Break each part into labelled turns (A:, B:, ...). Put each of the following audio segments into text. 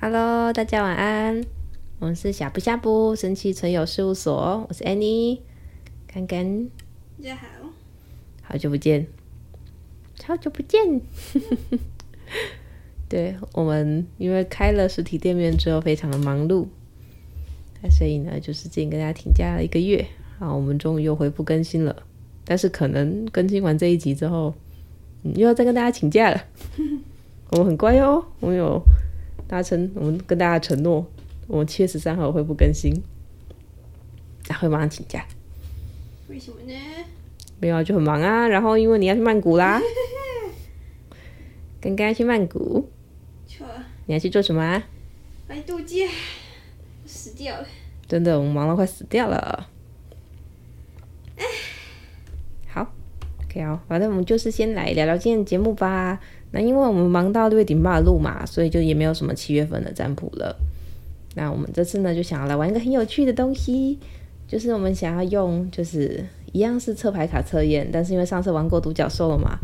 A: Hello，大家晚安。我们是呷哺呷哺神奇存有事务所，我是 Annie，干干。
B: 大家好，
A: 好久不见，好久不见。对，我们因为开了实体店面之后，非常的忙碌，所以呢，就是最近跟大家请假了一个月。啊，我们终于又恢复更新了。但是可能更新完这一集之后，嗯，又要再跟大家请假了。我们很乖哦，我们有达成，我们跟大家承诺，我们七月十三号恢复更新，然后会马上请假。
B: 为什么呢？
A: 没有啊，就很忙啊。然后因为你要去曼谷啦，刚刚要去曼谷。
B: 错。
A: 你要去做什么啊？
B: 来度假。死掉了。
A: 真的，我们忙到快死掉了。好，OK 哦，反正我们就是先来聊聊今天的节目吧。那因为我们忙到六月底没办法录嘛，所以就也没有什么七月份的占卜了。那我们这次呢，就想要来玩一个很有趣的东西，就是我们想要用，就是一样是测牌卡测验，但是因为上次玩过独角兽了嘛，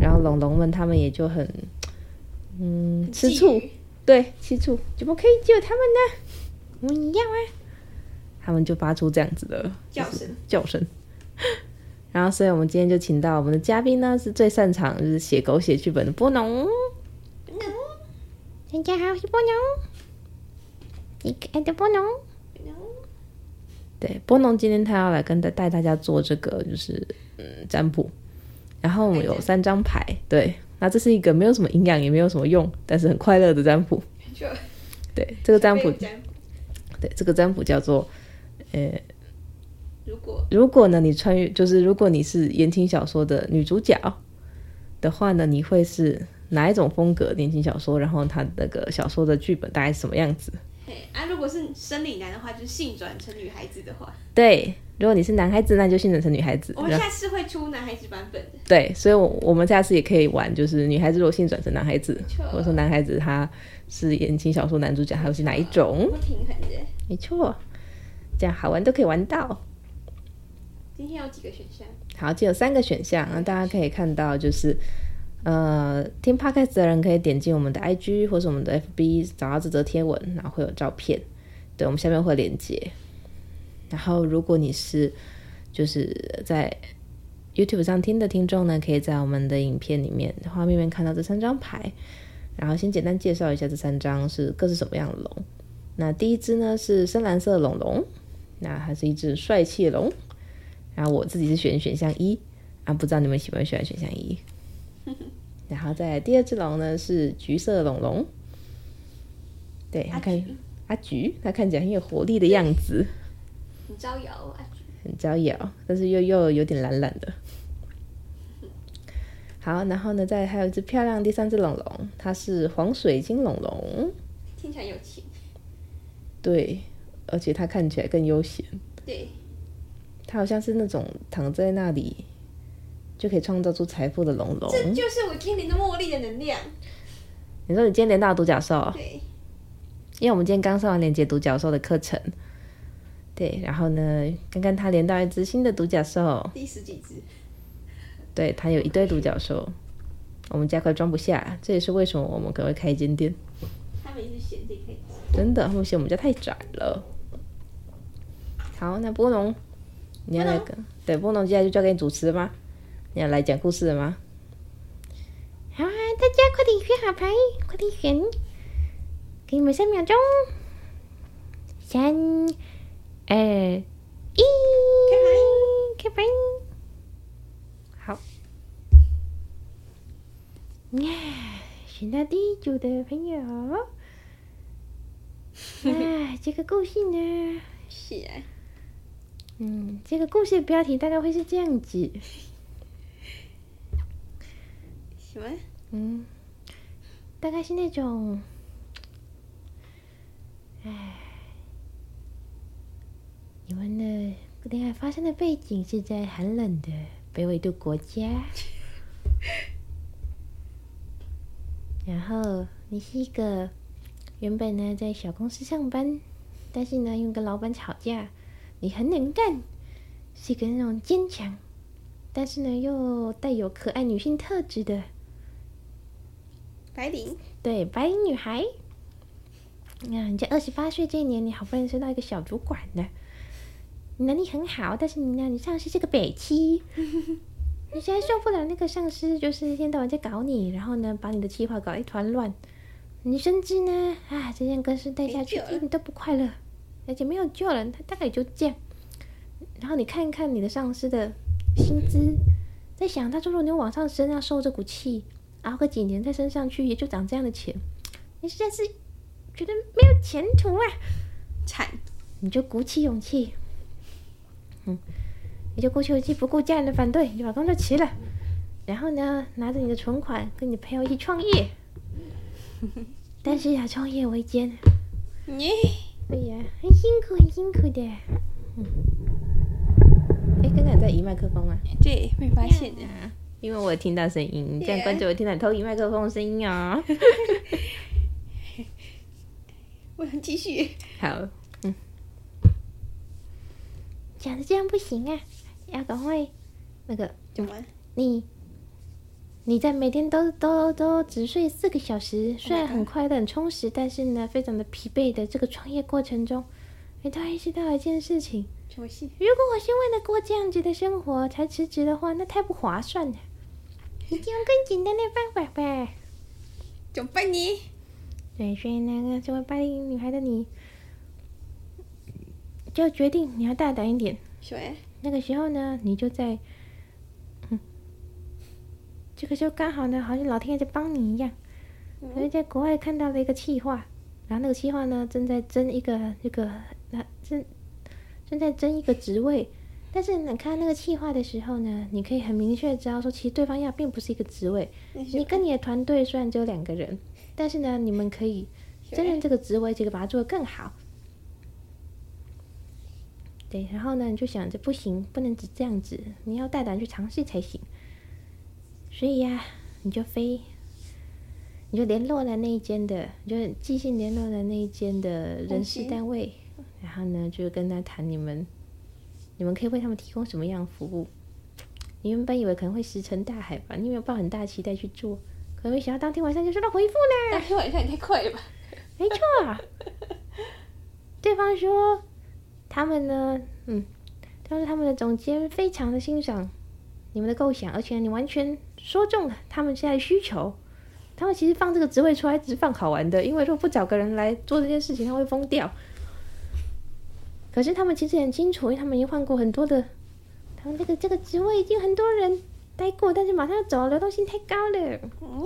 A: 然后龙龙们他们也就很，嗯，吃醋，对，吃醋，怎么可以救他们呢？我们一样啊，他们就发出这样子的
B: 叫声，
A: 叫声。然后，所以我们今天就请到我们的嘉宾呢，是最擅长就是写狗血剧本的波农。波农，大家好，我是波农，你可爱的波农。对，波农今天他要来跟带带大家做这个，就是嗯占卜。然后我们有三张牌，对，那这是一个没有什么营养，也没有什么用，但是很快乐的占卜。对，这个占卜，对，这个占卜叫做呃。
B: 如果
A: 如果呢，你穿越就是如果你是言情小说的女主角的话呢，你会是哪一种风格言情小说？然后他那个小说的剧本大概是什么样子？
B: 嘿啊，如果是生理男的话，就是性转成女孩子的话，
A: 对，如果你是男孩子，那就性转成女孩子。
B: 我们下次会出男孩子版本的。
A: 对，所以，我我们下次也可以玩，就是女孩子如果性转成男孩子，或者说男孩子他是言情小说男主角，还有是哪一种？
B: 不平衡的，
A: 没错，这样好玩都可以玩到。
B: 今天有几个选项？
A: 好，就有三个选项。那大家可以看到，就是呃，听 Podcast 的人可以点进我们的 IG 或是我们的 FB，找到这则贴文，然后会有照片。对，我们下面会连接。然后，如果你是就是在 YouTube 上听的听众呢，可以在我们的影片里面画面面看到这三张牌。然后先简单介绍一下这三张是各是什么样的龙。那第一只呢是深蓝色的龙龙，那它是一只帅气的龙。然后我自己是选选项一啊，不知道你们喜不喜欢选项一。然后再第二只龙呢是橘色的龙龙，对，它看阿橘，它看起来很有活力的样子，
B: 很招摇，阿橘
A: 很招摇，但是又又有点懒懒的。好，然后呢，再还有一只漂亮第三只龙龙，它是黄水晶龙龙，
B: 听起来有钱，
A: 对，而且它看起来更悠闲，
B: 对。
A: 它好像是那种躺在那里就可以创造出财富的龙龙，
B: 这就是我今天的茉莉的能量。
A: 你说你今天连到独角兽？
B: 对，
A: 因为我们今天刚上完连接独角兽的课程，对，然后呢，刚刚他连到一只新的独角兽，
B: 第十几只，
A: 对，他有一堆独角兽，我们家快装不下，这也是为什么我们可能会开一间店。
B: 他们也是嫌这太
A: 真的，他们嫌我们家太窄了。好，那波农。你要来个对波农，接下来就交给你主持了吗？你要来讲故事了吗？好啊，大家快点选好牌，快点选，给你们三秒钟，三、二、一，开牌，开牌，呀，选到第一组的朋友，啊，这个故事呢？
B: 是啊。
A: 嗯，这个故事的标题大概会是这样子。
B: 什么？
A: 嗯，大概是那种，哎，你们的恋爱发生的背景是在寒冷的北纬度国家，然后你是一个原本呢在小公司上班，但是呢又跟老板吵架。你很能干，是一个那种坚强，但是呢又带有可爱女性特质的
B: 白领。
A: 对，白领女孩。啊，你在二十八岁这一年，你好不容易升到一个小主管了，你能力很好，但是你呢，你上司是个北七，你现在受不了那个上司，就是一天到晚在搞你，然后呢，把你的计划搞一团乱，你甚至呢，啊，这件公司待下去一点都不快乐，而且没有救了，他大概也就这样。然后你看一看你的上司的薪资，在想他如果你往上升，要受这股气，熬个几年再升上去，也就涨这样的钱，你实在是。觉得没有前途啊，惨！你就鼓起勇气，嗯，你就鼓起勇气，不顾家人的反对，你就把工作辞了，然后呢，拿着你的存款，跟你朋友一起创业。但是呀，创业维艰，你对呀，很辛苦，很辛苦的。嗯，哎，刚刚在移麦克风吗？
B: 对，没发现的，
A: 因为我有听到声音，你这样观众我听到你偷移麦克风的声音啊。
B: 我想继续。
A: 好，嗯，讲的这样不行啊，要赶快那个
B: 怎么？
A: 你你在每天都都都只睡四个小时，虽然很快乐很充实，但是呢，非常的疲惫的这个创业过程中，你突然意识到一件事情：
B: 什么事？
A: 如果我是为了过这样子的生活才辞职的话，那太不划算了。你用更简单的方法呗。
B: 怎么办呢？
A: 对，所以那个作为八零女孩的你，就决定你要大胆一点。
B: 对。
A: 那个时候呢，你就在，嗯，这个时候刚好呢，好像老天爷在帮你一样。嗯。因为在国外看到了一个企划，然后那个企划呢，正在争一个那个，那正正在争一个职位。但是你看那个企划的时候呢，你可以很明确知道说，其实对方要并不是一个职位。你跟你的团队虽然只有两个人。但是呢，你们可以胜任这个职位，这个把它做得更好。对，然后呢，你就想着不行，不能只这样子，你要大胆去尝试才行。所以呀，你就飞，你就联络了那一间的，你就寄信联络了那一间的人事单位，然后呢，就跟他谈你们，你们可以为他们提供什么样的服务？你原本以为可能会石沉大海吧，你有没有抱很大期待去做？可没想到当天晚上就收到回复呢。
B: 当天晚上也太快了吧？
A: 没错，对方说他们呢，嗯，他说他们的总监非常的欣赏你们的构想，而且你完全说中了他们现在的需求。他们其实放这个职位出来只是放好玩的，因为如果不找个人来做这件事情，他会疯掉。可是他们其实很清楚，因为他们已经换过很多的，他们这个这个职位已经很多人。待过，但是马上要走，流动性太高了。嗯，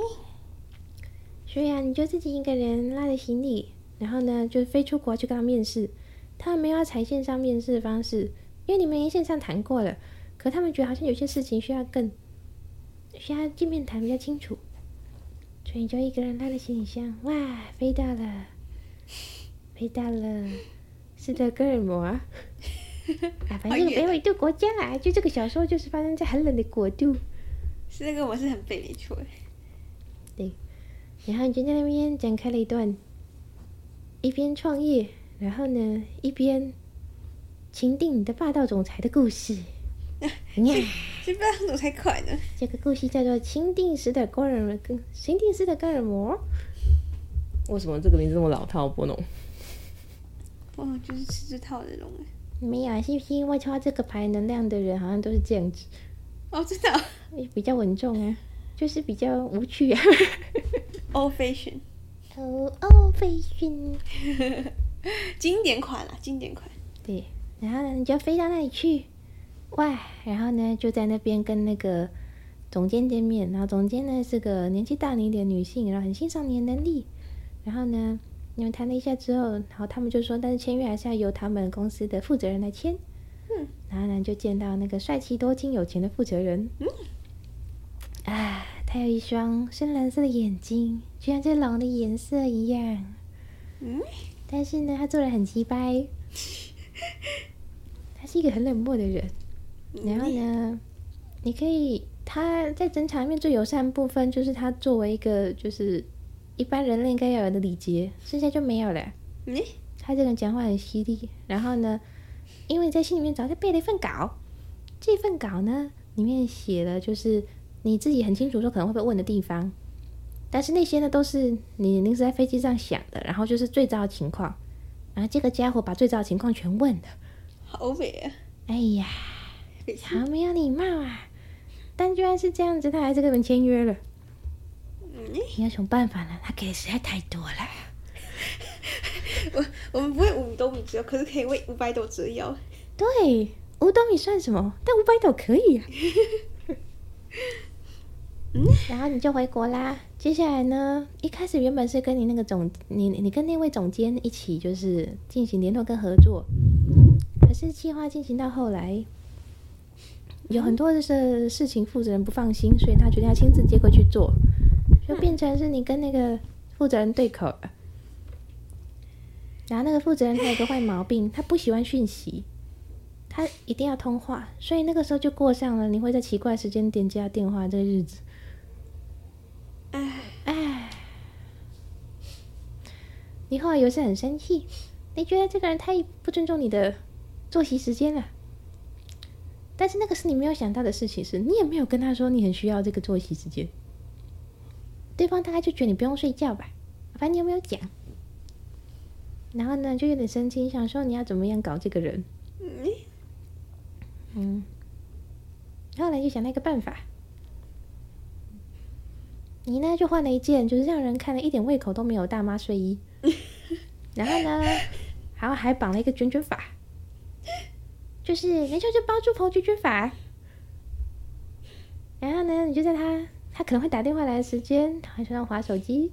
A: 所以啊，你就自己一个人拉着行李，然后呢，就飞出国去跟他面试。他们没有要采线上面试的方式，因为你们已经线上谈过了。可他们觉得好像有些事情需要更需要见面谈比较清楚，所以你就一个人拉着行李箱，哇，飞到了，飞到了，斯德哥尔摩。啊，反正这个北纬度国家啊，就这个小说就是发生在很冷的国度。
B: 是那个我是很背没错。
A: 对，然后你就在那边展开了一段一边创业，然后呢一边情定你的霸道总裁的故事。
B: 你看，这霸道总裁快呢？
A: 这个故事叫做《情定斯德哥尔摩》，情定斯德哥尔摩。为什么这个名字这么老套？波农？
B: 哦，就是吃这套的东西。
A: 没有，是不是因为抽这个牌能量的人好像都是这样子？
B: 哦，知道，
A: 比较稳重啊，就是比较无趣啊。
B: Old fashion，
A: 哦，Old fashion，
B: 经典款啊，经典款。
A: 对，然后呢，你就飞到那里去，哇，然后呢，就在那边跟那个总监见面，然后总监呢是个年纪大你一点的女性，然后很欣赏你的能力，然后呢。你们谈了一下之后，然后他们就说，但是签约还是要由他们公司的负责人来签。嗯，然后呢，就见到那个帅气多金有钱的负责人。嗯，啊，他有一双深蓝色的眼睛，就像这狼的颜色一样。嗯，但是呢，他做的很奇掰。他是一个很冷漠的人。然后呢，你可以他在整场里面最友善的部分，就是他作为一个就是。一般人类应该要有的礼节，剩下就没有了。嗯，他这个人讲话很犀利，然后呢，因为你在心里面早就背了一份稿，这份稿呢里面写了就是你自己很清楚说可能会被问的地方，但是那些呢都是你临时在飞机上想的，然后就是最糟的情况，然后这个家伙把最糟的情况全问了，
B: 好美啊！
A: 哎呀，好没有礼貌啊！但居然是这样子，他还是跟人签约了。嗯，你有什么办法呢？他给的实在太多了。
B: 我我们不会五斗米折腰，可是可以为五百斗折腰。
A: 对，五斗米算什么？但五百斗可以啊。嗯，然后你就回国啦。接下来呢？一开始原本是跟你那个总，你你跟那位总监一起就是进行联络跟合作。可是计划进行到后来，有很多的事事情负责人不放心，所以他决定要亲自接过去做，就变成是你跟那个负责人对口了。然后那个负责人他有个坏毛病，他不喜欢讯息，他一定要通话，所以那个时候就过上了你会在奇怪时间点接到电话这个日子。哎哎，你后来有时很生气，你觉得这个人太不尊重你的作息时间了。但是那个是你没有想到的事情，是你也没有跟他说你很需要这个作息时间，对方大概就觉得你不用睡觉吧，反正你有没有讲。然后呢，就有点生气，想说你要怎么样搞这个人。嗯，嗯，后来就想了一个办法，你呢就换了一件就是让人看了一点胃口都没有大妈睡衣，然后呢，然后还绑了一个卷卷发，就是没错，就包租婆卷卷发。然后呢，你就在他他可能会打电话来的时间，躺在床上划手机，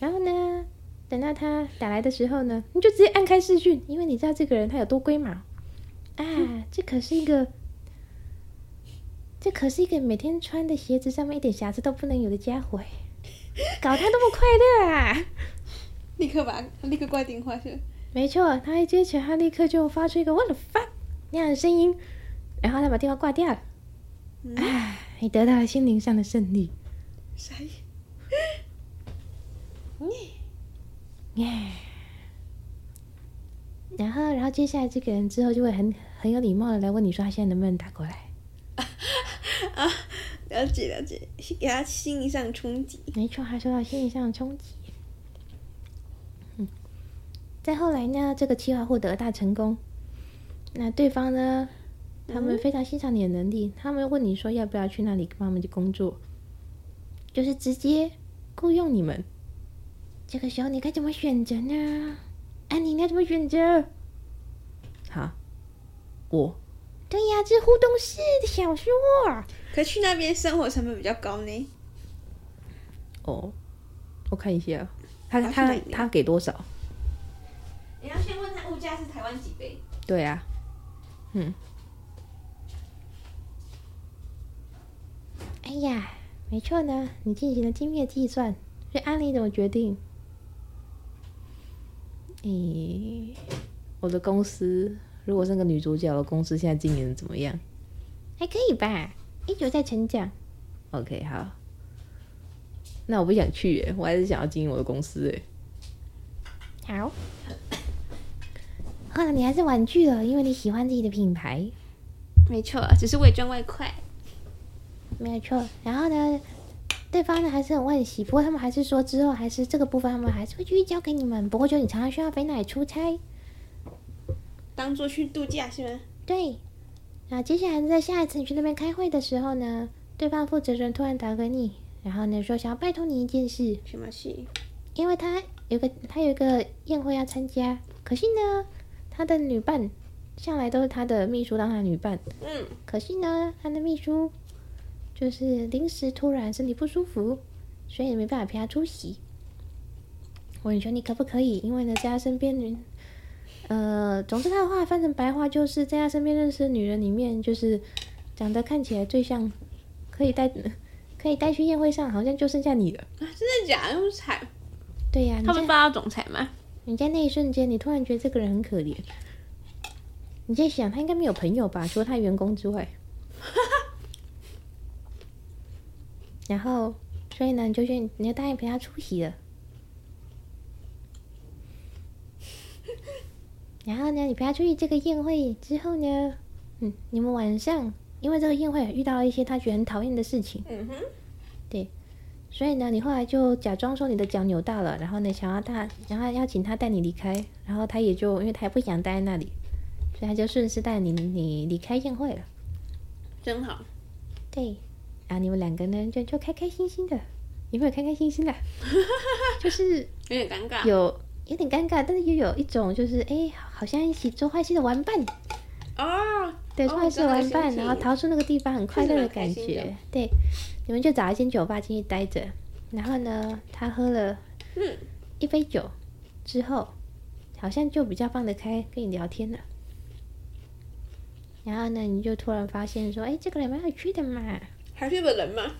A: 然后呢。等到他打来的时候呢，你就直接按开视讯，因为你知道这个人他有多龟毛啊！嗯、这可是一个，这可是一个每天穿的鞋子上面一点瑕疵都不能有的家伙，搞他那么快乐啊！
B: 立刻把他立刻挂电话去。
A: 没错，他一接起来，他立刻就发出一个 “what the fuck” 那样的声音，然后他把电话挂掉了。嗯、啊，你得到了心灵上的胜利。
B: 谁？
A: 你。耶，然后，然后接下来这个人之后就会很很有礼貌的来问你说他现在能不能打过来？
B: 啊，啊，了解了解，给他心理上冲击。
A: 没错，他受到心理上的冲击。嗯，再后来呢，这个计划获得大成功。那对方呢，他们非常欣赏你的能力，嗯、他们问你说要不要去那里帮他们去工作，就是直接雇佣你们。这个时候你该怎么选择呢？安妮，你该怎么选择？好，我。对呀，这是互动式的小说。
B: 可去那边生活成本比较高呢。
A: 哦，我看一下，他他他给多少？
B: 你要先问他物价是台湾几倍？
A: 对啊，嗯。哎呀，没错呢，你进行了精密的计算，所以安妮怎么决定？咦，我的公司如果是个女主角的公司，现在经营的怎么样？还可以吧，一直在成长。OK，好。那我不想去耶，我还是想要经营我的公司耶。好。后来你还是婉拒了，因为你喜欢自己的品牌。
B: 没错，只是为赚外快。
A: 没有错。然后呢？对方呢还是很惋惜，不过他们还是说之后还是这个部分他们还是会继续交给你们。不过就你常常需要飞那里出差，
B: 当做去度假是吗？
A: 对。然后接下来在下一次你去那边开会的时候呢，对方负责人突然打给你，然后呢说想要拜托你一件事。
B: 什么事？
A: 因为他有个他有一个宴会要参加，可是呢他的女伴向来都是他的秘书当他的女伴。嗯。可惜呢他的秘书。就是临时突然身体不舒服，所以没办法陪他出席。我问你说你可不可以？因为呢，在他身边，呃，总之他的话翻成白话就是在他身边认识的女人里面，就是长得看起来最像可以带可以带去宴会上，好像就剩下你了。
B: 啊，真的假的？那么惨？
A: 对呀、啊，
B: 他们霸道总裁吗？
A: 你在那一瞬间，你突然觉得这个人很可怜。你在想，他应该没有朋友吧？除了他员工之外。然后，所以呢，你就去，你就答应陪他出席了。然后呢，你陪他出去这个宴会之后呢，嗯，你们晚上因为这个宴会遇到了一些他觉得很讨厌的事情，
B: 嗯哼，
A: 所以呢，你后来就假装说你的脚扭到了，然后呢，想要他，然后邀请他带你离开，然后他也就因为他也不想待在那里，所以他就顺势带你你离开宴会了，
B: 真好，
A: 对，然后你们两个人就就开开心心的，有没有开开心心的？就是
B: 有点尴尬，
A: 有有点尴尬，但是又有一种就是哎，好像一起做坏事的玩伴。
B: 哦，
A: 对，坏事玩伴，然后逃出那个地方，很快乐的感觉。对，你们就找一间酒吧进去待着，然后呢，他喝了一杯酒之后，好像就比较放得开，跟你聊天了。然后呢，你就突然发现说，哎，这个人蛮有趣的嘛，
B: 还是个人吗。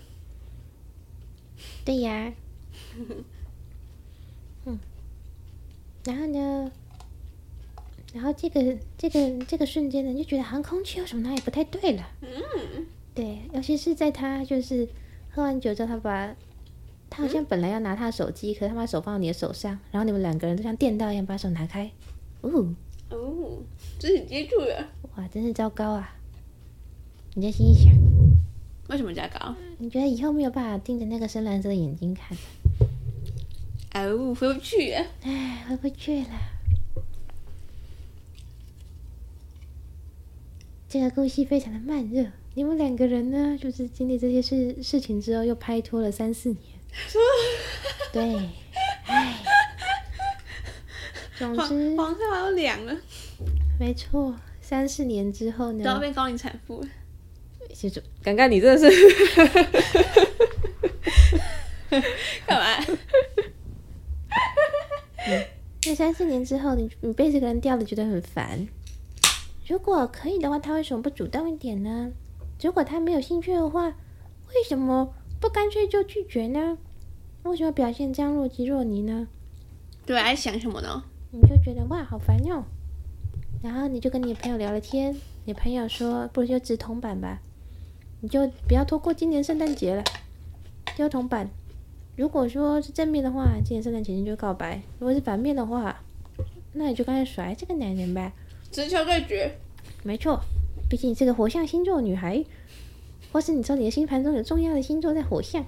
A: 对呀。嗯。然后呢？然后这个这个这个瞬间呢，就觉得好像空气有什么哪里不太对了。
B: 嗯，
A: 对，尤其是在他就是喝完酒之后，他把他好像本来要拿他的手机，嗯、可是他把手放到你的手上，然后你们两个人都像电到一样把手拿开。哦
B: 哦，肢体接触了。
A: 哇，真是糟糕啊！你在心里想，
B: 为什么糟糕？
A: 你觉得以后没有办法盯着那个深蓝色的眼睛看？
B: 哦，回不去啊！
A: 哎，回不去了。这个故事非常的慢热，你们两个人呢，就是经历这些事事情之后，又拍拖了三四年。对，哎，总之
B: 黄色要凉了。
A: 没错，三四年之后呢，
B: 都要变高龄产妇了。
A: 其实，刚刚你真的是
B: 干嘛？
A: 嗯，那三四年之后，你你被这个人吊的觉得很烦。如果可以的话，他为什么不主动一点呢？如果他没有兴趣的话，为什么不干脆就拒绝呢？为什么表现这样若即若离呢？
B: 对，爱想什么呢？
A: 你就觉得哇，好烦哟。然后你就跟你朋友聊了天，你朋友说，不如就直铜板吧，你就不要拖过今年圣诞节了，就铜板。如果说是正面的话，今年圣诞节你就告白；如果是反面的话，那你就干脆甩这个男人呗。
B: 直球对决，
A: 没错，毕竟你是个火象星座的女孩，或是你说你的星盘中有重要的星座在火象，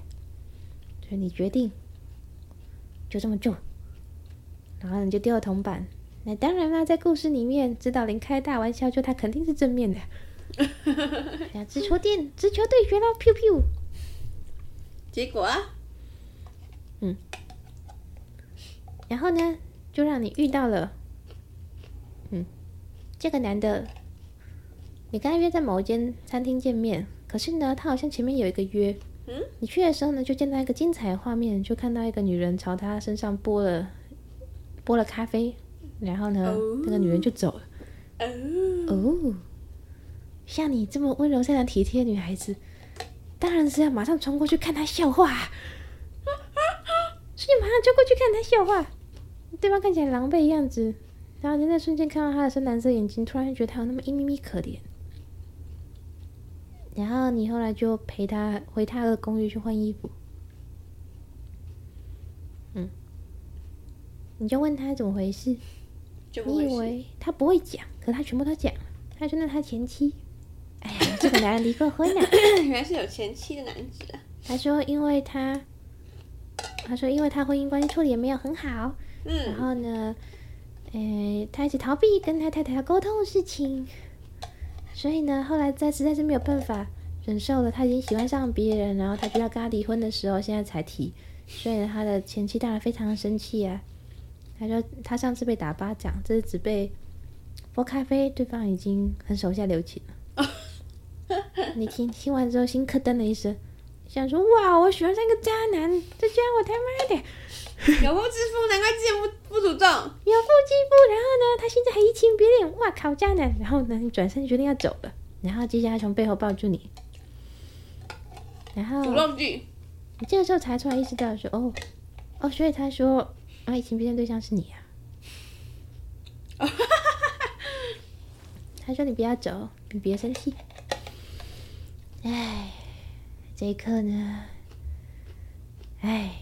A: 所以你决定就这么做，然后你就丢了铜板。那当然啦，在故事里面，指导灵开大玩笑，就他肯定是正面的。要直球电，直球对决了，pew pew。
B: 结果啊，
A: 嗯，然后呢，就让你遇到了。嗯这个男的，你跟他约在某一间餐厅见面，可是呢，他好像前面有一个约。
B: 嗯，
A: 你去的时候呢，就见到一个精彩的画面，就看到一个女人朝他身上泼了泼了咖啡，然后呢，哦、那个女人就走了。哦，哦，像你这么温柔善良体贴的女孩子，当然是要马上冲过去看他笑话。所以马上就过去看他笑话，对方看起来狼狈的样子。然后你在瞬间看到他的深蓝色眼睛，突然觉得他有那么一咪咪可怜。然后你后来就陪他回他的公寓去换衣服。嗯，你就问他怎么回事？你以为他不会讲，可他全部都讲了。他说那他前妻。哎呀，这个男人离过婚了。
B: 原来是有前妻的男子啊。
A: 他说因为他，他说因为他婚姻关系处理也没有很好。
B: 嗯。
A: 然后呢？诶，他一直逃避跟他太太要沟通的事情，所以呢，后来在实在是没有办法忍受了，他已经喜欢上别人，然后他就要跟他离婚的时候，现在才提，所以呢，他的前妻当然非常的生气啊。他说他上次被打巴掌，这次只被泼咖啡，对方已经很手下留情了。你听听完之后，心咯噔了一声，想说哇，我喜欢上一个渣男，这家伙他妈的！
B: 有妇之夫，难怪之前不不主动。
A: 有妇之夫，然后呢，他现在还移情别恋，哇靠，渣男！然后呢，你转身决定要走了，然后接下来从背后抱住你，然后
B: 主动句，
A: 你这个时候才突然意识到说，哦哦，所以他说，啊，移情别恋对象是你啊。他说你不要走，你别生气。哎，这一刻呢，哎。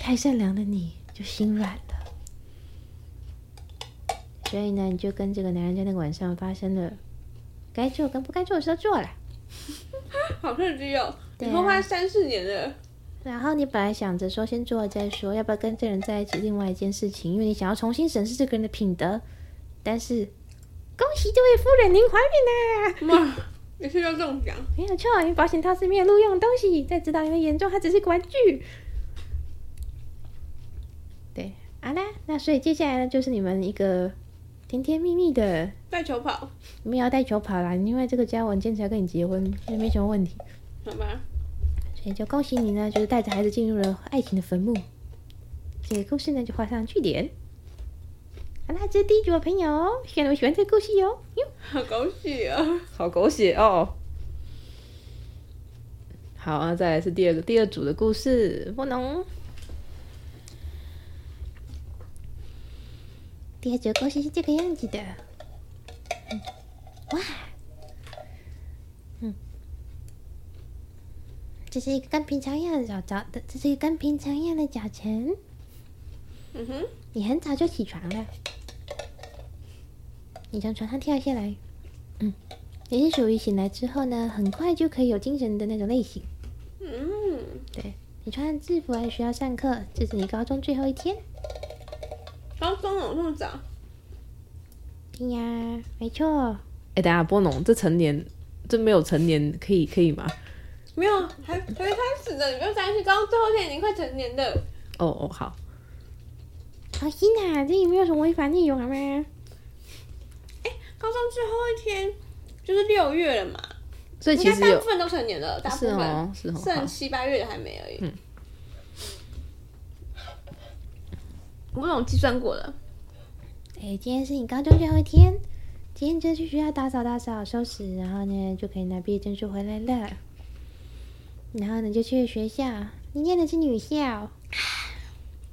A: 太善良的你就心软了，所以呢，你就跟这个男人在那个晚上发生了该做跟不该做的时候做了。
B: 好刺激哦！你说快三四年了。
A: 然后你本来想着说先做了再说，要不要跟这人在一起？另外一件事情，因为你想要重新审视这个人的品德。但是，恭喜这位夫人，您怀孕了！
B: 哇，你是要中奖？
A: 没有错，因为保险套是没有录用的东西，在指导员的眼中，它只是个玩具。对，好啦，那所以接下来呢，就是你们一个甜甜蜜蜜的
B: 带球跑，
A: 没有要带球跑啦，因为这个家我坚持要跟你结婚，也没什么问题，
B: 好吧？
A: 所以就恭喜你呢，就是带着孩子进入了爱情的坟墓。这个故事呢，就画上句点。好啦，这是第一组的朋友，希望你们喜欢这个故事哟。哟，
B: 好狗血啊！
A: 好狗血哦。好啊，再来是第二个第二组的故事，波农。第二组故事是这个样子的。嗯，哇。嗯这是一个跟平常一样的早早的，这是一个跟平常一样的早晨。
B: 嗯哼，
A: 你很早就起床了。你从床上跳下来，嗯，你是属于醒来之后呢，很快就可以有精神的那种类型。
B: 嗯，
A: 对，你穿制服还需要上课，这是你高中最后一天。
B: 高中有那么早？
A: 对呀，没错。哎，等下，波农，这成年，这没有成年，可以可以吗？
B: 没有，还还没开始呢，你不用担心。刚刚最后一天已经快成年的。
A: 哦哦，好。好心啊，这里没有什么违法内容好吗？哎，
B: 高中最后一天就是六月了嘛，
A: 所以其实大
B: 部分都成年了，大部分
A: 是哦，是哦，
B: 剩七八月的还没而已。嗯，我有计算过了。
A: 哎，今天是你高中最后一天，今天就去学校打扫打扫、收拾，然后呢就可以拿毕业证书回来了。然后呢，就去学校。你念的是女校。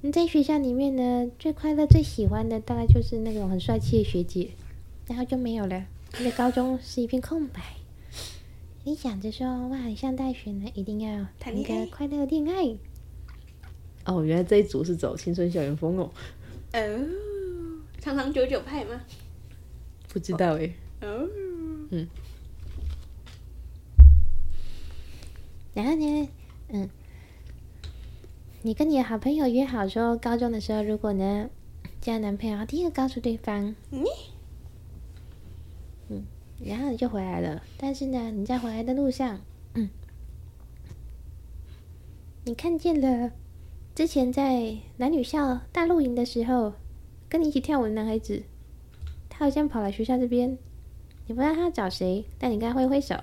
A: 你在学校里面呢，最快乐、最喜欢的大概就是那种很帅气的学姐，然后就没有了。你的高中是一片空白。你想着说，哇，你上大学呢，一定要谈一个快乐的恋爱。哦，原来这一组是走青春校园风哦。
B: 哦，长长久久派吗？
A: 不知道哎。
B: 哦。
A: 嗯。然后呢，嗯，你跟你的好朋友约好说，高中的时候如果呢交男朋友，第一个告诉对方，嗯，嗯，然后你就回来了。但是呢，你在回来的路上，嗯，你看见了之前在男女校大露营的时候跟你一起跳舞的男孩子，他好像跑来学校这边，你不知道他找谁，但你跟他挥挥手，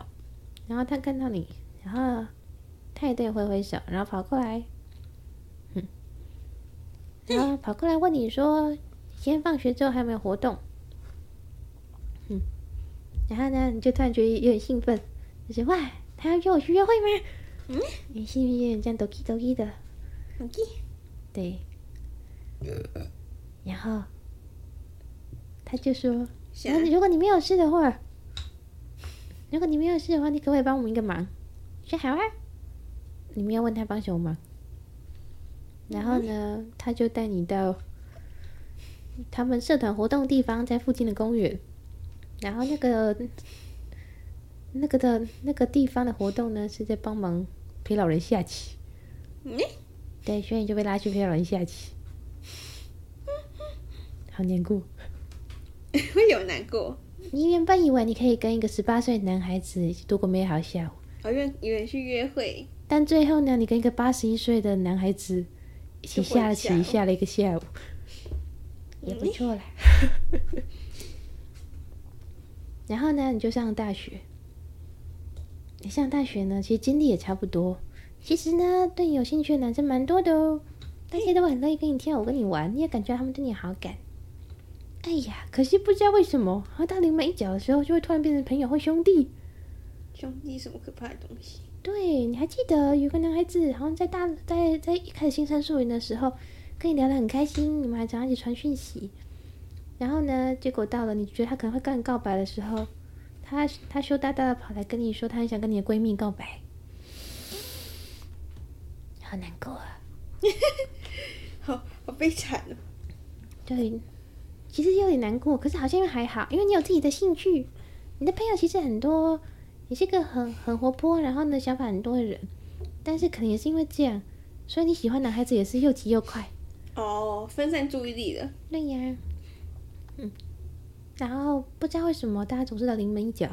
A: 然后他看到你，然后。他也对你挥挥手，然后跑过来，嗯，然后跑过来问你说：“今天放学之后还有没有活动？”嗯，然后呢，你就突然觉得有点兴奋，就是哇，他要约我去约会吗？嗯，你心里有点这样抖 k 抖 k 的，对，然后他就说：“那如果你没有事的话，如果你没有事的话，你可不可以帮我们一个忙？”说好啊。你们要问他帮什么忙？然后呢，嗯、他就带你到他们社团活动的地方，在附近的公园。然后那个那个的那个地方的活动呢，是在帮忙陪老人下棋。嗯，对，所以你就被拉去陪老人下棋。好难过，
B: 会有难过。
A: 你原本以为你可以跟一个十八岁的男孩子一起度过美好下午，
B: 我以为以为去约会。
A: 但最后呢，你跟一个八十一岁的男孩子一起下了棋，下了一个下午，也不错啦。然后呢，你就上了大学。你上大学呢，其实经历也差不多。其实呢，对你有兴趣的男生蛮多的哦，大家都很乐意跟你跳舞、跟你玩，你也感觉他们对你好感。哎呀，可惜不知道为什么，然后到临门一脚的时候，就会突然变成朋友或兄弟。
B: 兄弟什么可怕的东西？
A: 对，你还记得有个男孩子，好像在大在在一开始新生树林的时候，跟你聊得很开心，你们还常常一起传讯息。然后呢，结果到了你觉得他可能会跟你告白的时候，他他羞答答的跑来跟你说，他很想跟你的闺蜜告白，好难过啊，
B: 好好悲惨哦。
A: 对，其实有点难过，可是好像又还好，因为你有自己的兴趣，你的朋友其实很多，你是个很很活泼，然后呢想法很多的人，但是可能也是因为这样，所以你喜欢男孩子也是又急又快。
B: 哦，分散注意力了。
A: 对呀，嗯，然后不知道为什么大家总是到临门一脚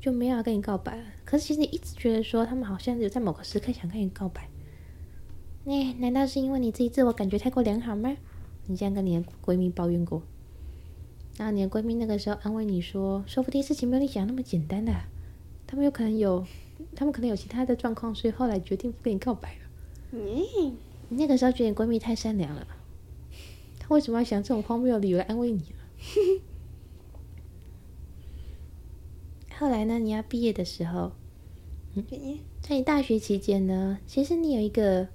A: 就没有要跟你告白了，可是其实你一直觉得说他们好像有在某个时刻想跟你告白。哎，难道是因为你自己自我感觉太过良好吗？你这样跟你的闺蜜抱怨过，然后你的闺蜜那个时候安慰你说，说不定事情没有你想那么简单的，他们有可能有，他们可能有其他的状况，所以后来决定不跟你告白了。
B: 嗯，
A: 你那个时候觉得你闺蜜太善良了，她为什么要想这种荒谬的理由来安慰你呢？后来呢，你要毕业的时候，嗯，在你大学期间呢，其实你有一个。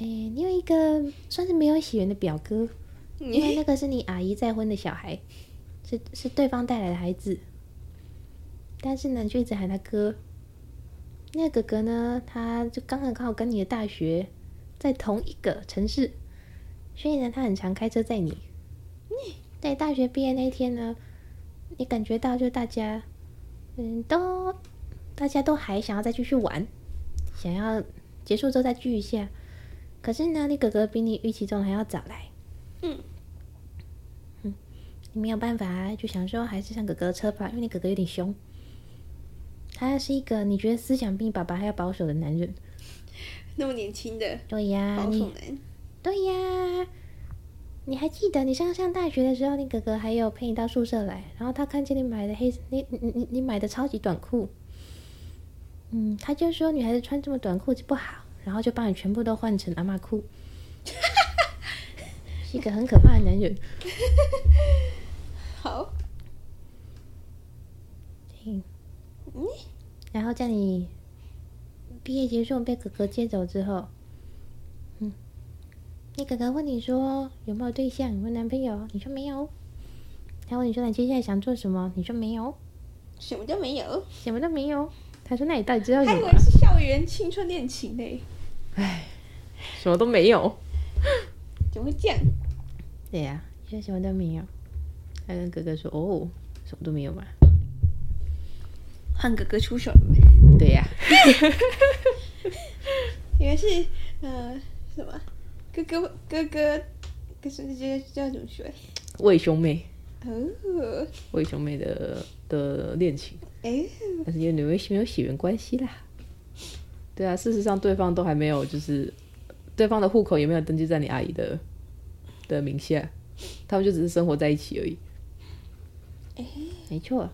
A: 哎，你有一个算是没有血缘的表哥，因为那个是你阿姨再婚的小孩，是是对方带来的孩子，但是呢，就一直喊他哥。那个哥哥呢，他就刚刚刚好跟你的大学在同一个城市，所以呢，他很常开车载你。在大学毕业那一天呢，你感觉到就大家，嗯，都大家都还想要再继续玩，想要结束之后再聚一下。可是呢，你哥哥比你预期中还要早来。嗯，嗯，你没有办法，就想说还是上哥哥的车吧，因为你哥哥有点凶。他是一个你觉得思想比你爸爸还要保守的男人。
B: 那么年轻的，
A: 对呀，保守男。对呀，你还记得你上上大学的时候，你哥哥还有陪你到宿舍来，然后他看见你买的黑，你你你你买的超级短裤，嗯，他就说女孩子穿这么短裤子不好。然后就把你全部都换成阿妈裤，是 一个很可怕的男人。
B: 好，
A: 嗯，然后在你毕业结束被哥哥接走之后，嗯，你哥哥问你说有没有对象，有没有男朋友？你说没有。他问你说你接下来想做什么？你说没有，
B: 什么都没有，
A: 什么都没有。他说：“那你到底知道什么？”
B: 他以为是校园青春恋情呢。
C: 唉，什么都没有，
B: 怎么会这样？
A: 对呀、啊，现在什么都没有。他跟哥哥说：“哦，什么都没有嘛。”
B: 换哥哥出手了没？
A: 对呀、
B: 啊。原来是呃什么？哥哥哥哥，可是这叫怎么说？
C: 伪兄妹。
B: 哦。
C: 伪兄妹的的恋情。
B: 哎，
C: 但是因为你们没有血缘关系啦，对啊，事实上对方都还没有，就是对方的户口也没有登记在你阿姨的的名下，他们就只是生活在一起而已。
A: 哎，没错。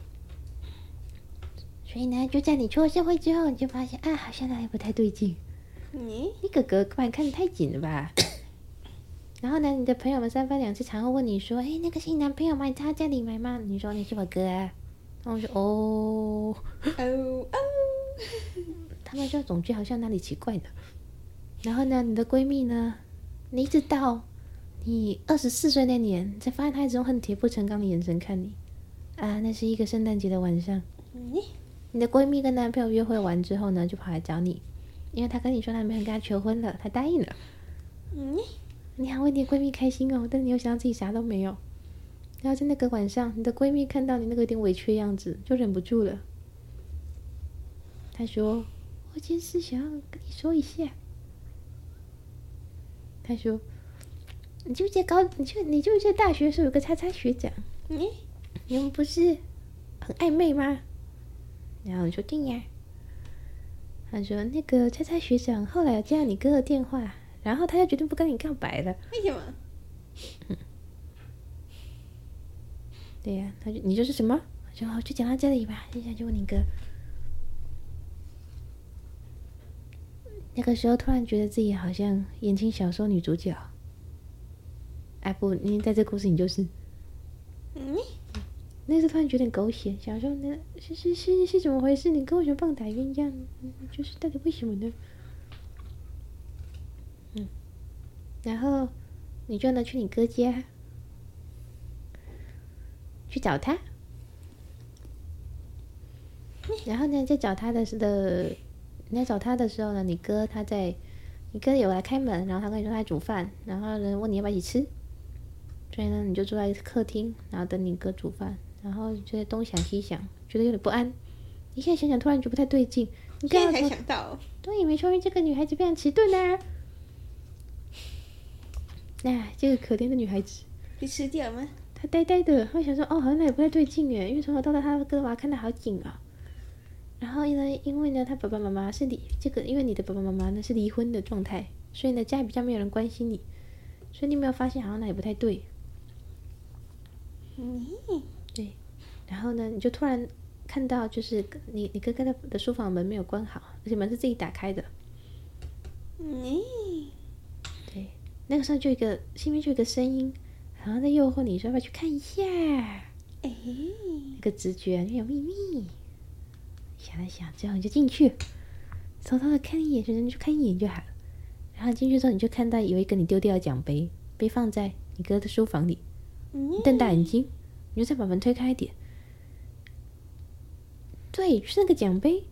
A: 所以呢，就在你出了社会之后，你就发现啊，好像哪里不太对劲。
B: 你
A: 你哥哥把你看得太紧了吧？然后呢，你的朋友们三番两次常会问你说：“哎，那个是你男朋友吗？你在他家里买吗？”你说：“你是我哥啊。”然后我说哦哦哦，他们就总觉得好像哪里奇怪的。然后呢，你的闺蜜呢，你一直到你二十四岁那年，才发现她一直用恨铁不成钢的眼神看你。啊，那是一个圣诞节的晚上，你的闺蜜跟男朋友约会完之后呢，就跑来找你，因为她跟你说男朋友跟她求婚了，她答应了。你，你好为你的闺蜜开心哦，但是你又想到自己啥都没有。然后在那个晚上，你的闺蜜看到你那个有点委屈的样子，就忍不住了。她说：“我今天是想要跟你说一下。”他说：“你就在高，你就你就在大学的时候有个叉叉学长，你你们不是很暧昧吗？”然后你说：“对呀。”他说：“那个叉叉学长后来有接到你哥的电话，然后他就决定不跟你告白了。”
B: 为什么？
A: 嗯对呀、啊，他就你就是什么？就就讲到这里吧。接下来就问你哥。那个时候突然觉得自己好像言情小说女主角。哎不，你在这故事你就是。嗯。那时候突然觉得很狗血，想说那是是是是怎么回事？你跟我说棒打鸳鸯，就是到底为什么呢？嗯。然后你就能去你哥家。去找他，然后呢，在找他的时的，你在找他的时候呢，你哥他在，你哥有来开门，然后他跟你说他在煮饭，然后呢问你要不要一起吃，所以呢，你就坐在客厅，然后等你哥煮饭，然后就在东想西想，觉得有点不安。你现在想想，突然觉得不太对劲。你刚刚
B: 才想到，
A: 对，没错，因为这个女孩子非常迟钝啊。哎，这个可怜的女孩子，
B: 你吃掉吗？
A: 她呆呆的，她想说，哦，好像也不太对劲耶，因为从小到大，她跟娃看得好紧啊。然后呢，因为呢，他爸爸妈妈是离这个，因为你的爸爸妈妈呢是离婚的状态，所以呢，家里比较没有人关心你，所以你没有发现好像哪里不太对。
B: 嗯，
A: 对。然后呢，你就突然看到，就是你你哥哥的的书房门没有关好，而且门是自己打开的。
B: 嗯，
A: 对。那个时候就一个心里面就有一个声音，好像在诱惑你说要不要去看一下。
B: 哎，
A: 那个直觉就有秘密。想了想，最后你就进去，偷偷的看一眼，就你就看一眼就好了。然后进去之后，你就看到有一个你丢掉的奖杯，被放在你哥的书房里。你瞪大眼睛，你就再把门推开一点。对，就是那个奖杯。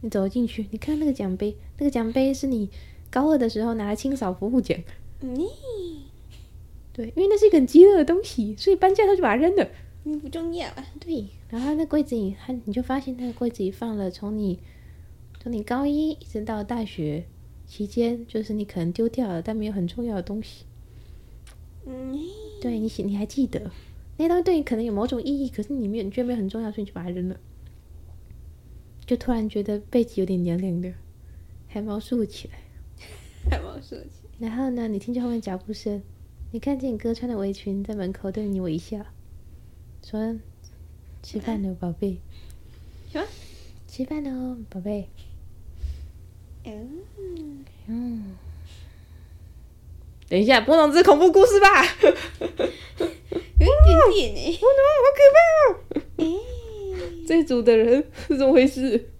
A: 你走进去，你看那个奖杯，那个奖杯是你高二的时候拿来清扫服务奖。
B: 嗯，
A: 对，因为那是一个很饥饿的东西，所以搬家他就把它扔了。
B: 嗯，不重要啊。
A: 对。然后那柜子里，他你就发现那个柜子里放了从你从你高一一直到大学期间，就是你可能丢掉了但没有很重要的东西。
B: 嗯，
A: 对，你你还记得那些东西对你可能有某种意义，可是你没有你觉得没有很重要，所以你就把它扔了。就突然觉得背脊有点凉凉的，汗毛竖起来，
B: 汗毛竖起来。
A: 然后呢，你听见后面脚步声，你看见你哥穿的围裙在门口对你微笑，说。吃饭了，宝贝。
B: 什么？
A: 吃饭了，宝贝。
B: 嗯
A: 嗯。等一下，不能是恐怖故事吧？
B: 有一点
A: 点 好可怕这组的人是怎么回事？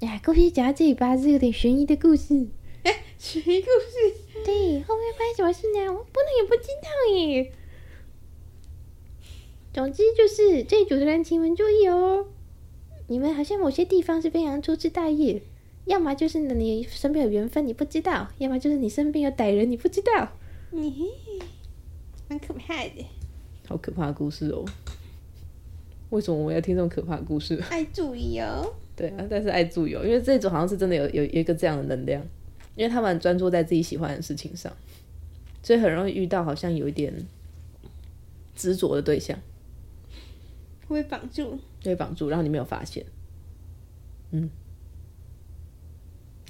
A: 呀，故事讲到这里吧，是有点悬疑的故事。
B: 哎，悬疑故事。
A: 对，后面发生什么事呢？我不能也不知道耶。总之就是这一组的人，请你们注意哦。你们好像某些地方是非常粗枝大叶，要么就是你身边有缘分，你不知道；要么就是你身边有歹人，你不知道。
B: 你蛮可怕的，
D: 好可怕的故事哦！为什么我要听这种可怕的故事？
B: 爱注意哦。
D: 对啊，但是爱注意哦，因为这组好像是真的有有一个这样的能量，因为他们专注在自己喜欢的事情上，所以很容易遇到好像有一点执着的对象。
B: 会绑住，
D: 对，绑住，然后你没有发现，嗯，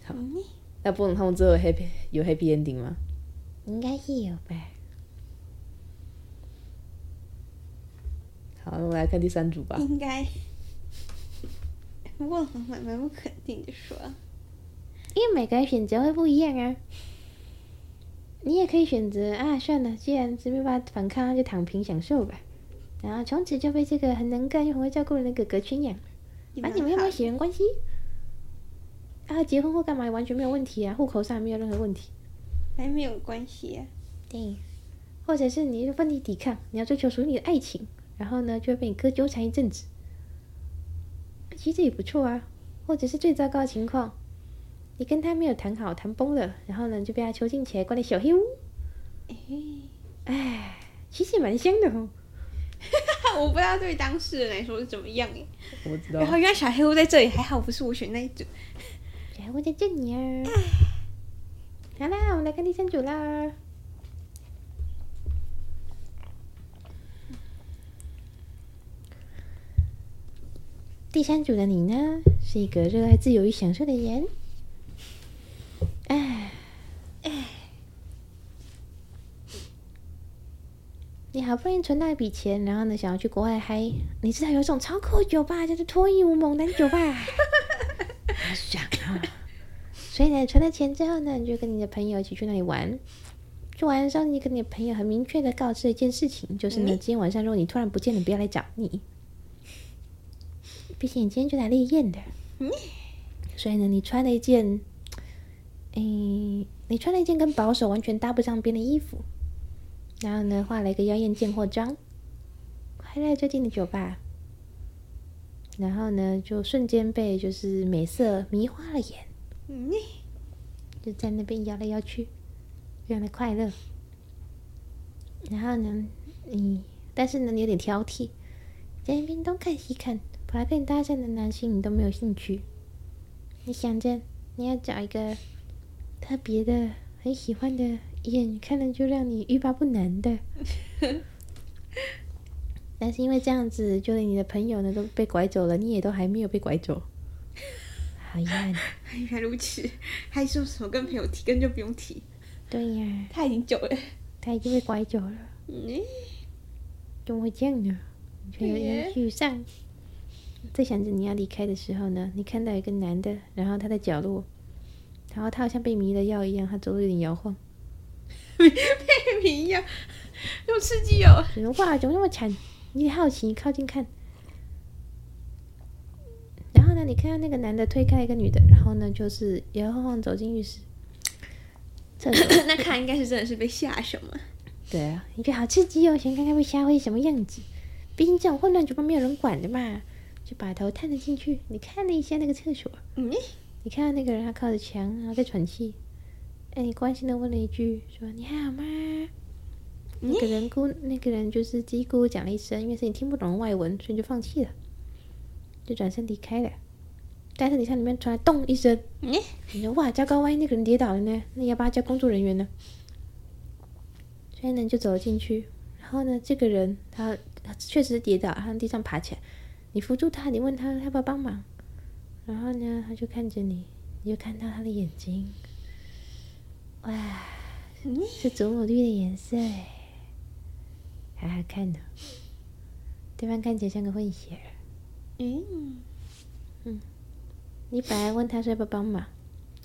D: 好，嗯、那不能他们最后 happy 有 happy ending 吗？
A: 应该是有吧。
D: 好，我们来看第三组吧。
B: 应该，不过蛮蛮不肯定的说，
A: 因为每个人选择会不一样啊。你也可以选择啊，算了，既然没办法反抗，就躺平享受吧。然后从此就被这个很能干又很会照顾人的哥哥圈养，反正你们又没有血缘关系，然后结婚后干嘛也完全没有问题啊，户口上没有任何问题，
B: 还没有关系啊。
A: 对，或者是你奋力抵抗，你要追求属于你的爱情，然后呢就会被你哥纠缠一阵子，其实也不错啊。或者是最糟糕的情况，你跟他没有谈好，谈崩了，然后呢就被他囚禁起来，关在小黑屋。哎，其实也蛮香的哦。
B: 我不知道对当事人来说是怎么样哎。
D: 我知道。
B: 然后原来小黑屋在这里，还好不是我选那一组。
A: 小黑屋在这里啊。好啦，我们来看第三组啦。第三组的你呢，是一个热爱自由与享受的人。哎。你好不容易存到一笔钱，然后呢，想要去国外嗨，你知道有一种超酷酒吧，叫做脱衣舞猛男酒吧，好爽啊！所以呢，存了钱之后呢，你就跟你的朋友一起去那里玩。去玩的时候，你跟你的朋友很明确的告知一件事情，就是呢，今天晚上如果你突然不见了，不要来找你。毕竟你今天就来烈焰的。所以呢，你穿了一件，哎，你穿了一件跟保守完全搭不上边的衣服。然后呢，画了一个妖艳贱货妆，回来最近的酒吧。然后呢，就瞬间被就是美色迷花了眼，嗯，就在那边摇来摇去，非常的快乐。然后呢，你但是呢，你有点挑剔，在那边东看西看，跑来跟你搭讪的男性你都没有兴趣。你想着你要找一个特别的、很喜欢的，眼看了就让你欲罢不能的。但是因为这样子，就连你的朋友呢都被拐走了，你也都还没有被拐走。好遗憾，
B: 原来如此，还说什么跟朋友提，根本就不用提。
A: 对呀，
B: 他已经走了，
A: 他已经被拐走了。
B: 嗯，
A: 怎么会这样呢？却有点沮丧。在想着你要离开的时候呢，你看到一个男的，然后他在角落，然后他好像被迷了药一样，他走路有点摇晃，
B: 被迷药，那么刺激哦！
A: 哇，怎么那么惨？你好奇，你靠近看。然后呢，你看到那个男的推开一个女的，然后呢，就是摇摇晃晃走进浴室。
B: 那看应该是真的是被吓什么？
A: 对啊，你觉得好刺激哦，想看看被吓会什么样子。毕竟这种混乱酒吧没有人管的嘛，就把头探了进去。你看了一下那个厕所，嗯，你看到那个人他靠着墙，然后在喘气。哎，你关心的问了一句，说你还好吗？那个人咕，那个人就是叽咕讲了一声，因为是你听不懂的外文，所以你就放弃了，就转身离开了。但是你看里面传来咚一声，嗯，你说哇，糟糕，万一那个人跌倒了呢？那要不要叫工作人员呢？所以呢，就走了进去。然后呢，这个人他他确实跌倒，他从地上爬起来，你扶住他，你问他要不要帮忙。然后呢，他就看着你，你就看到他的眼睛，哇，是祖母绿的颜色，好好看的。对方看起来像个混血儿，嗯嗯。你本来问他说要不要帮忙，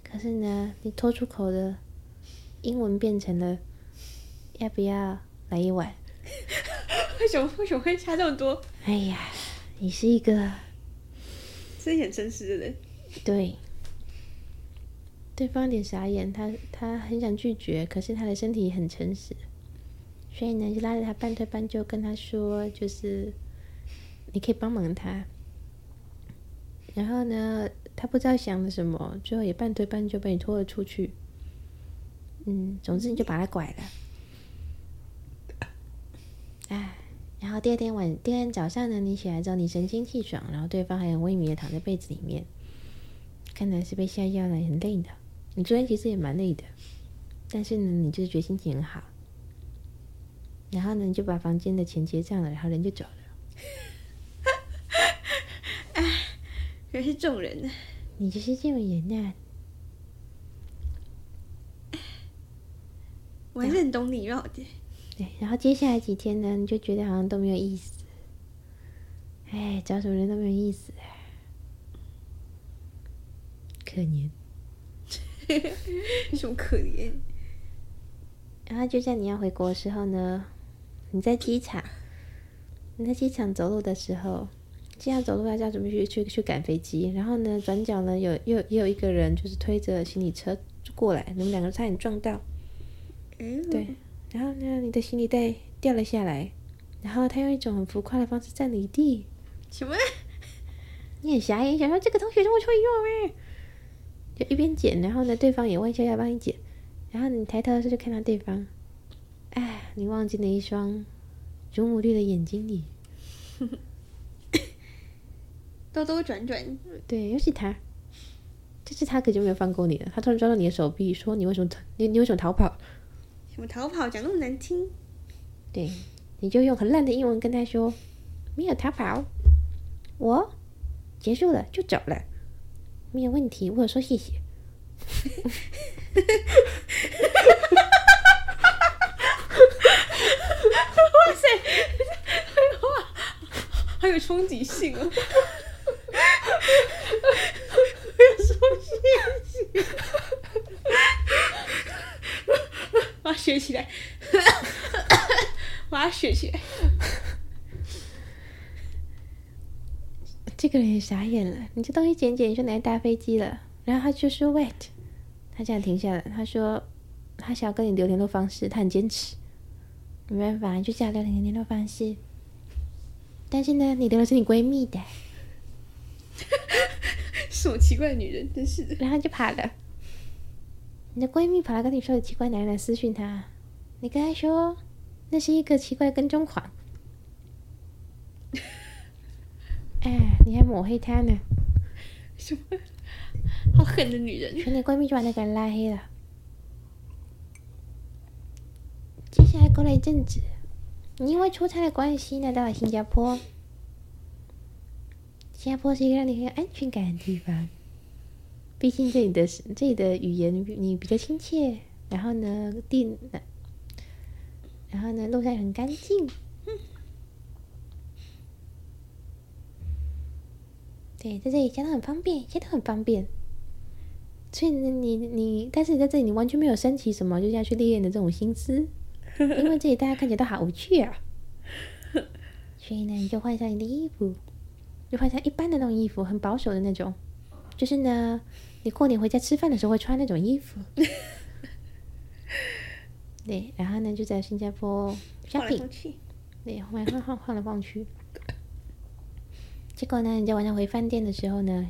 A: 可是呢，你脱出口的英文变成了要不要来一碗？
B: 为什么为什么会差这么多？
A: 哎呀，你是一个
B: 真的很诚实的人。
A: 对，对方有点傻眼，他他很想拒绝，可是他的身体很诚实，所以呢，就拉着他半推半就跟他说，就是你可以帮忙他，然后呢。他不知道想了什么，最后也半推半就被你拖了出去。嗯，总之你就把他拐了。哎，然后第二天晚，第二天早上呢，你起来之后你神清气爽，然后对方还很萎靡的躺在被子里面，看来是被下药了，很累的。你昨天其实也蛮累的，但是呢，你就是觉得心情很好。然后呢，你就把房间的钱结账了，然后人就走了。
B: 原来是这种人呢，
A: 你就是这种人呐、啊。
B: 我还是很懂礼貌的。
A: 对，然后接下来几天呢，你就觉得好像都没有意思。哎，找什么人都没有意思，可怜。
B: 有 什么可怜？
A: 然后就在你要回国的时候呢，你在机场，你在机场走路的时候。这样走路，大家准备去去去赶飞机。然后呢，转角呢有又也有一个人，就是推着行李车过来，你们两个差点撞到。嗯，对。然后呢，你的行李袋掉了下来，然后他用一种很浮夸的方式站了一地。
B: 什么？
A: 你很傻眼，想说这个同学这么会用吗？就一边捡，然后呢，对方也弯下腰帮你捡。然后你抬头的时候就看到对方，哎，你望进了一双祖母绿的眼睛里。
B: 兜兜转转，
A: 对，尤其他，这次他可就没有放过你了。他突然抓到你的手臂，说：“你为什么逃？你你为什么逃跑？
B: 什么逃跑？讲那么难听。”
A: 对，你就用很烂的英文跟他说：“没有逃跑，我结束了就走了，没有问题。”我有说谢谢。
B: 哇塞，废话，还有冲击性哦。学起来，把它学起来。
A: 这个人也傻眼了。你这东西捡捡，你说来搭飞机了。然后他就说：“Wait。”他这样停下来，他说：“他想要跟你留联络方式，他很坚持。没办法，就这样留你的联络方式。但是呢，你留的是你闺蜜的。
B: 什么奇怪的女人，真是的。
A: 然后就跑了。你的闺蜜跑来跟你说有奇怪男人来私讯她，你跟她说那是一个奇怪跟踪狂。哎，你还抹黑他呢？
B: 什么？好狠的女人！
A: 说你闺蜜就把那个人拉黑了。接下来过了一阵子，你因为出差的关系来到了新加坡。新加坡是一个让你很有安全感的地方，毕竟这里的这里的语言你比较亲切，然后呢地，然后呢路上也很干净。对，在这里交通很方便，一切都很方便。所以呢，你你，但是你在这里，你完全没有升起什么就是要去历练的这种心思，因为这里大家看起来都好无趣啊。所以呢，你就换上你的衣服，就换上一般的那种衣服，很保守的那种，就是呢，你过年回家吃饭的时候会穿那种衣服。对，然后呢，就在新加坡 shopping，对，晃来晃晃来晃去。结果呢，你在晚上回饭店的时候呢，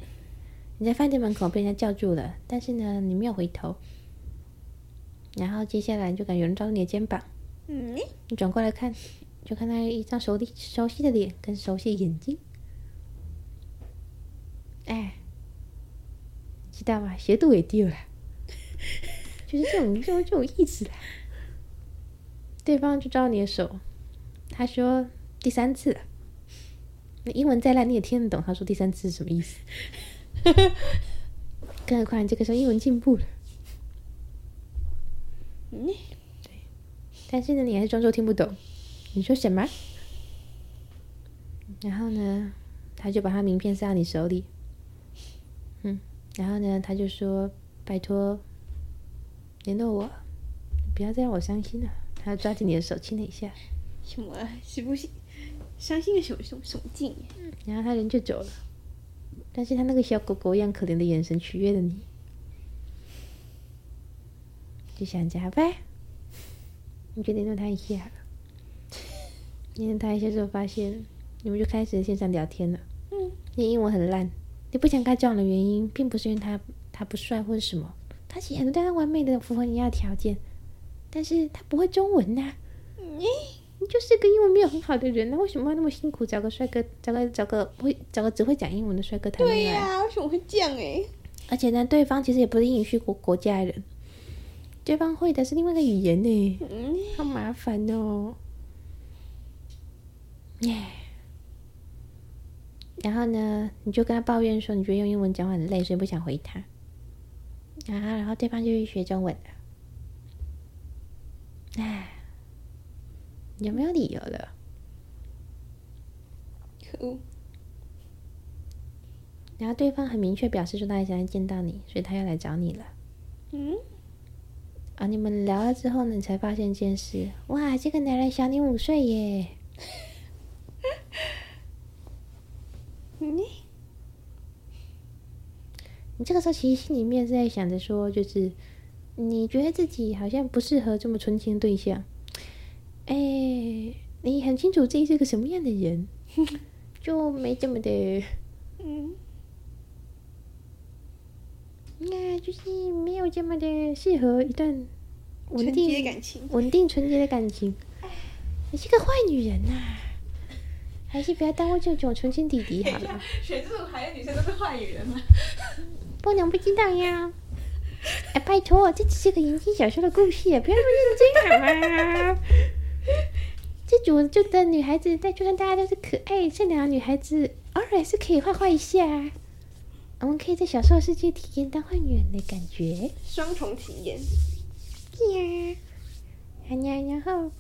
A: 你在饭店门口被人家叫住了，但是呢，你没有回头。然后接下来就感觉有人抓住你的肩膀，嗯，你转过来看，就看到一张熟的熟悉的脸跟熟悉的眼睛。哎，知道吗？鞋度也丢了，就是这种这种这种意思啦。对方就抓你的手，他说第三次了。英文再烂你也听得懂，他说第三次是什么意思？更何况这个时候英文进步了。嗯，对。但是呢，你还是装作听不懂。你说什么？然后呢，他就把他名片塞到你手里。嗯，然后呢，他就说：“拜托，联络我，不要再让我伤心了。”他抓紧你的手亲了一下。
B: 什么？是不是？伤心的什么什么什么劲？
A: 然后他人就走了，但是他那个小狗狗一样可怜的眼神取悦了你，就想加呗。你就联络他一下，联络他一下之后发现，你们就开始线上聊天了。嗯，你英文很烂，你不想跟他交往的原因，并不是因为他他不帅或者什么，他其实很多他完美的符合你要的条件，但是他不会中文呐、啊。嗯你就是一个英文没有很好的人，那为什么要那么辛苦找个帅哥，找个找个会找个只会讲英文的帅哥谈恋爱？
B: 对呀、啊，为什么会这样哎？
A: 而且呢，对方其实也不是英语系国国家人，对方会的是另外一个语言呢，嗯，好麻烦哦。耶，然后呢，你就跟他抱怨说，你觉得用英文讲话很累，所以不想回他。啊，然后对方就去学中文了。哎。有没有理由了？可恶！然后对方很明确表示说他也想要见到你，所以他要来找你了。嗯？啊，你们聊了之后呢，你才发现一件事。哇，这个男人小你五岁耶！你，你这个时候其实心里面是在想着说，就是你觉得自己好像不适合这么纯情的对象。哎，你很清楚自己是个什么样的人，就没这么的，嗯，那就是没有这么的适合一段稳定的感情，稳定纯洁的感情。你是个坏女人呐、啊，还是不要耽误这种纯情弟弟好了。
B: 选这种牌的女生都是坏女人吗？
A: 不能不知道呀。哎，拜托，这只是个言情小说的故事，不要那么认真好吗？这组就的女孩子，但就算大家都是可爱善良的女孩子，偶尔是可以画画一下。我们可以在小说世界体验当坏女人的感觉，
B: 双重体验。
A: 呀，呀，然后，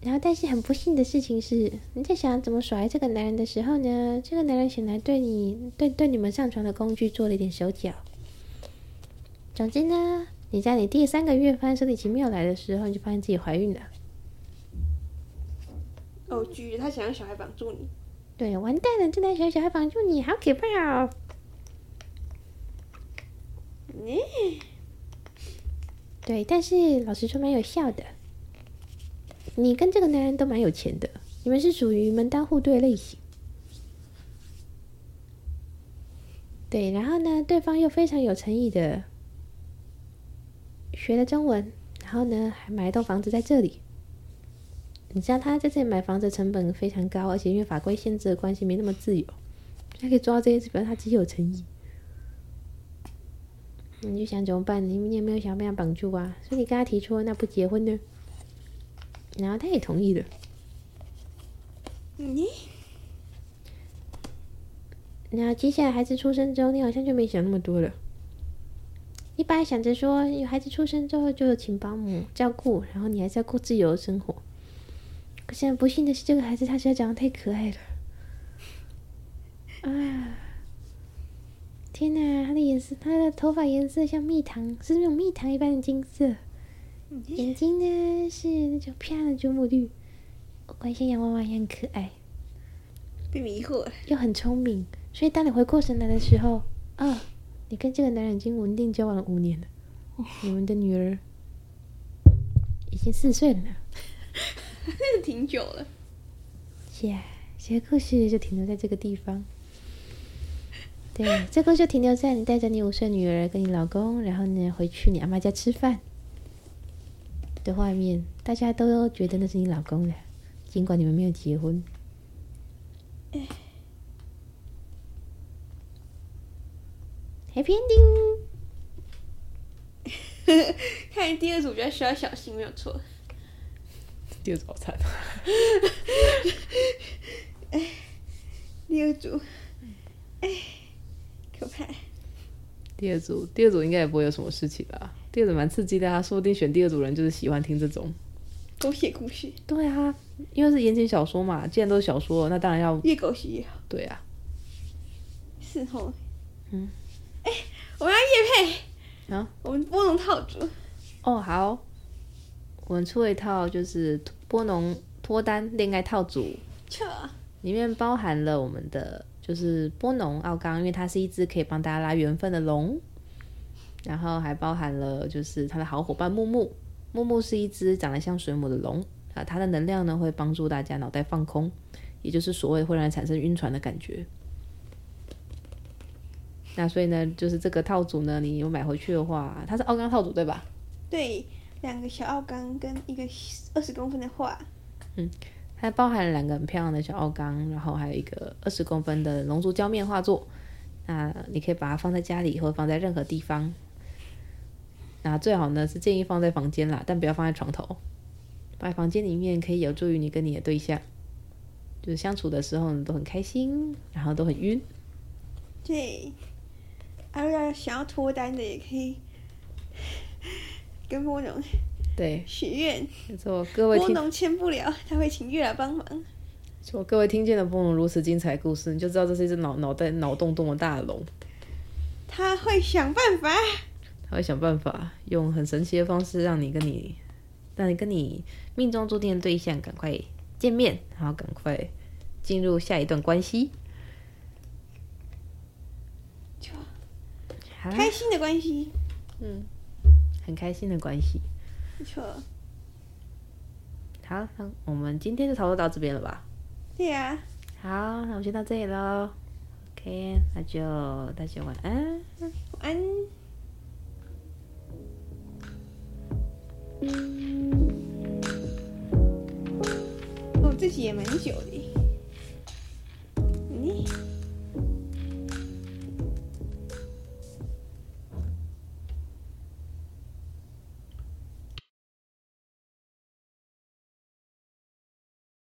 A: 然后，但是很不幸的事情是，你在想怎么甩这个男人的时候呢，这个男人显然对你对对你们上床的工具做了一点手脚。总之呢。你在你第三个月发现生理期没有来的时候，你就发现自己怀孕了。
B: 他想要小孩绑住你。
A: 对，完蛋了，这男小小孩绑住你，好可怕哦！嗯。对，但是老实说蛮有效的。你跟这个男人都蛮有钱的，你们是属于门当户对类型。对，然后呢，对方又非常有诚意的。学了中文，
E: 然后呢，还买一栋房子在这里。你知道他在这里买房子成本非常高，而且因为法规限制的关系，没那么自由。他可以做到这件事，表示他极有诚意。你就想怎么办？你你有没有想要被他绑住啊？所以你跟他提出，那不结婚呢？然后他也同意了。
B: 你，
E: 然后接下来孩子出生之后，你好像就没想那么多了。你本来想着说，有孩子出生之后就请保姆照顾，然后你还是要过自由的生活。可现在不幸的是，这个孩子他实在长得太可爱了。啊！天哪，他的颜色，他的头发颜色像蜜糖，是那种蜜糖一般的金色。眼睛呢是那种漂亮的祖母绿。我怪像洋娃娃一样可爱，
B: 被迷惑了，
E: 又很聪明，所以当你回过神来的时候，啊、哦，你跟这个男人已经稳定交往了五年了，哦、你们的女儿已经四岁了呢，
B: 挺久了。
E: 是啊，这个故事就停留在这个地方。对，这个就停留在你带着你五岁女儿跟你老公，然后呢回去你阿妈家吃饭的画面，大家都觉得那是你老公的。尽管你们没有结婚，Happy Ending。
B: 看第二组，我觉得需要小心，没有错。
A: 第二组好惨。
B: 哎，第二组，哎，可怕。
A: 第二组，第二组应该也不会有什么事情吧？第二组蛮刺激的啊，说不定选第二组人就是喜欢听这种
B: 狗血故事。
A: 对啊。因为是言情小说嘛，既然都是小说，那当然要
B: 越狗血越好。
A: 对啊，
B: 是吼。
A: 嗯，
B: 哎、欸，我们要夜配
A: 啊，
B: 我们波龙套组。
A: 哦，好，我们出了一套就是波农脱单恋爱套
B: 组，
A: 里面包含了我们的就是波农奥刚，因为它是一只可以帮大家拉缘分的龙，然后还包含了就是他的好伙伴木木，木木是一只长得像水母的龙。啊，它的能量呢会帮助大家脑袋放空，也就是所谓会让人产生晕船的感觉。那所以呢，就是这个套组呢，你有买回去的话，它是奥刚套组对吧？
B: 对，两个小奥缸跟一个二十公分的画。
A: 嗯，它包含了两个很漂亮的小奥缸，然后还有一个二十公分的龙珠胶面画作。那你可以把它放在家里，或者放在任何地方。那最好呢是建议放在房间啦，但不要放在床头。放在房间里面可以有助于你跟你的对象，就是相处的时候你都很开心，然后都很晕。
B: 对，如果想要脱单的也可以跟波农
A: 对
B: 许愿。
A: 没错，各位
B: 波农签不了，他会请月老帮忙。
A: 说各位听见了波农如此精彩故事，你就知道这是一只脑脑袋脑洞洞的大龙。
B: 他会想办法，
A: 他会想办法用很神奇的方式让你跟你。让你跟你命中注定的对象赶快见面，然后赶快进入下一段关系，
B: 就开心的关系，
A: 嗯，很开心的关系，
B: 没错。
A: 好，那我们今天就讨论到这边了吧？
B: 对呀、啊。
A: 好，那我们先到这里喽。OK，那就大家晚安。
B: 晚安。嗯，哦，这集也蛮久的。